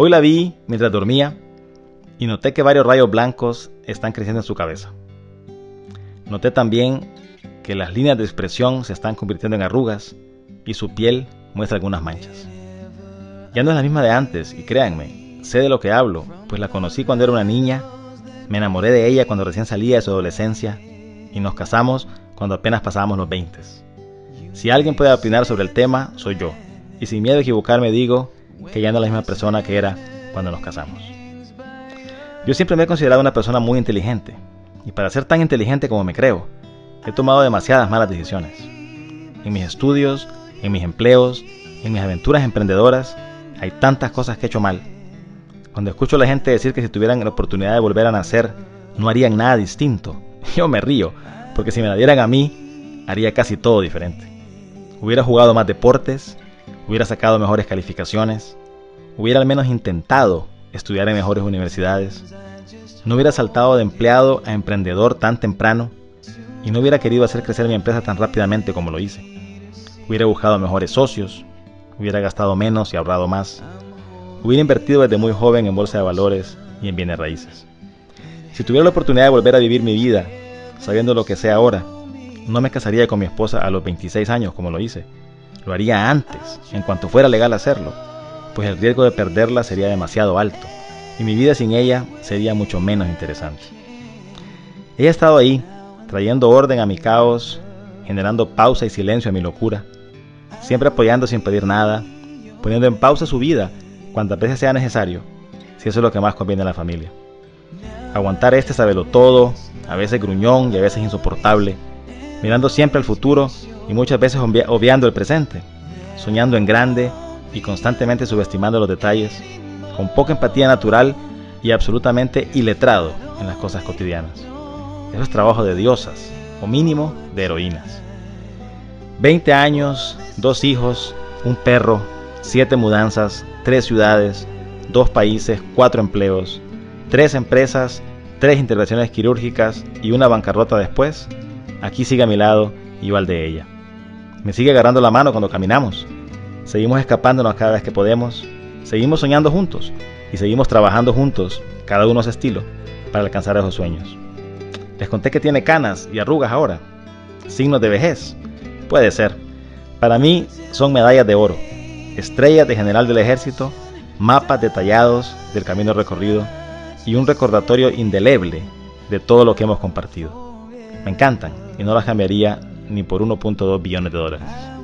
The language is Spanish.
Hoy la vi mientras dormía y noté que varios rayos blancos están creciendo en su cabeza. Noté también que las líneas de expresión se están convirtiendo en arrugas y su piel muestra algunas manchas. Ya no es la misma de antes y créanme, sé de lo que hablo, pues la conocí cuando era una niña, me enamoré de ella cuando recién salía de su adolescencia y nos casamos cuando apenas pasábamos los 20. Si alguien puede opinar sobre el tema, soy yo. Y sin miedo a equivocarme digo que ya no es la misma persona que era cuando nos casamos. Yo siempre me he considerado una persona muy inteligente, y para ser tan inteligente como me creo, he tomado demasiadas malas decisiones. En mis estudios, en mis empleos, en mis aventuras emprendedoras, hay tantas cosas que he hecho mal. Cuando escucho a la gente decir que si tuvieran la oportunidad de volver a nacer, no harían nada distinto, yo me río, porque si me la dieran a mí, haría casi todo diferente. Hubiera jugado más deportes, hubiera sacado mejores calificaciones, hubiera al menos intentado estudiar en mejores universidades, no hubiera saltado de empleado a emprendedor tan temprano y no hubiera querido hacer crecer mi empresa tan rápidamente como lo hice. Hubiera buscado mejores socios, hubiera gastado menos y ahorrado más, hubiera invertido desde muy joven en bolsa de valores y en bienes raíces. Si tuviera la oportunidad de volver a vivir mi vida, sabiendo lo que sé ahora, no me casaría con mi esposa a los 26 años como lo hice. Lo haría antes, en cuanto fuera legal hacerlo, pues el riesgo de perderla sería demasiado alto y mi vida sin ella sería mucho menos interesante. Ella ha estado ahí, trayendo orden a mi caos, generando pausa y silencio a mi locura, siempre apoyando sin pedir nada, poniendo en pausa su vida cuantas veces sea necesario, si eso es lo que más conviene a la familia. Aguantar este sabelo todo, a veces gruñón y a veces insoportable, mirando siempre al futuro y muchas veces obviando el presente, soñando en grande y constantemente subestimando los detalles, con poca empatía natural y absolutamente iletrado en las cosas cotidianas. Eso es trabajo de diosas, o mínimo de heroínas. 20 años, dos hijos, un perro, siete mudanzas, tres ciudades, dos países, cuatro empleos, tres empresas, tres intervenciones quirúrgicas y una bancarrota después, aquí sigue a mi lado y al de ella. Me sigue agarrando la mano cuando caminamos. Seguimos escapándonos cada vez que podemos. Seguimos soñando juntos y seguimos trabajando juntos, cada uno a su estilo, para alcanzar esos sueños. Les conté que tiene canas y arrugas ahora. Signos de vejez. Puede ser. Para mí son medallas de oro, estrellas de general del ejército, mapas detallados del camino recorrido y un recordatorio indeleble de todo lo que hemos compartido. Me encantan y no las cambiaría ni por 1.2 billones de dólares.